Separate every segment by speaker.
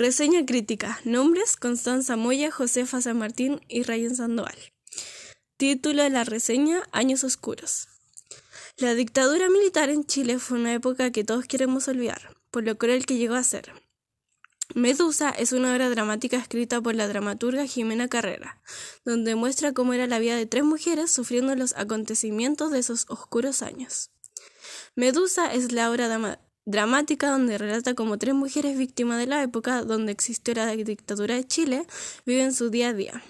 Speaker 1: Reseña crítica. Nombres: Constanza Moya, Josefa San Martín y Ryan Sandoval. Título de la reseña: Años Oscuros. La dictadura militar en Chile fue una época que todos queremos olvidar, por lo cruel que llegó a ser. Medusa es una obra dramática escrita por la dramaturga Jimena Carrera, donde muestra cómo era la vida de tres mujeres sufriendo los acontecimientos de esos oscuros años. Medusa es la obra dramática donde relata cómo tres mujeres víctimas de la época donde existió la dictadura de Chile viven su día a día.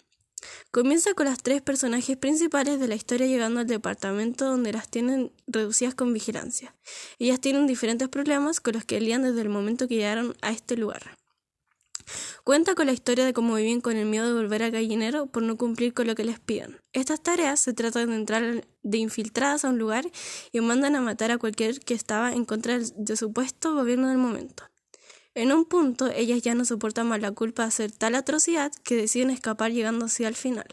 Speaker 1: Comienza con las tres personajes principales de la historia llegando al departamento donde las tienen reducidas con vigilancia. Ellas tienen diferentes problemas con los que lidian desde el momento que llegaron a este lugar. Cuenta con la historia de cómo viven con el miedo de volver al gallinero por no cumplir con lo que les piden. Estas tareas se tratan de entrar de infiltradas a un lugar y mandan a matar a cualquier que estaba en contra del supuesto gobierno del momento. En un punto, ellas ya no soportan más la culpa de hacer tal atrocidad que deciden escapar llegando así al final.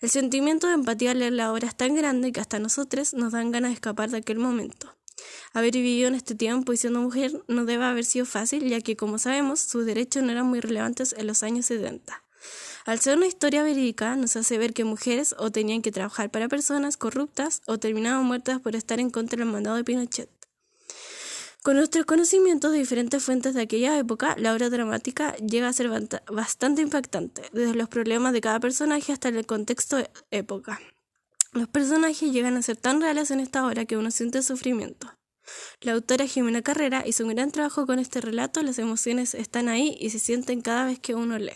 Speaker 1: El sentimiento de empatía al leer la obra es tan grande que hasta nosotros nos dan ganas de escapar de aquel momento. Haber vivido en este tiempo y siendo mujer no debe haber sido fácil, ya que, como sabemos, sus derechos no eran muy relevantes en los años 70. Al ser una historia verídica, nos hace ver que mujeres o tenían que trabajar para personas corruptas o terminaban muertas por estar en contra del mandado de Pinochet. Con nuestros conocimientos de diferentes fuentes de aquella época, la obra dramática llega a ser bastante impactante, desde los problemas de cada personaje hasta el contexto de época. Los personajes llegan a ser tan reales en esta obra que uno siente sufrimiento. La autora Jimena Carrera hizo un gran trabajo con este relato, las emociones están ahí y se sienten cada vez que uno lee.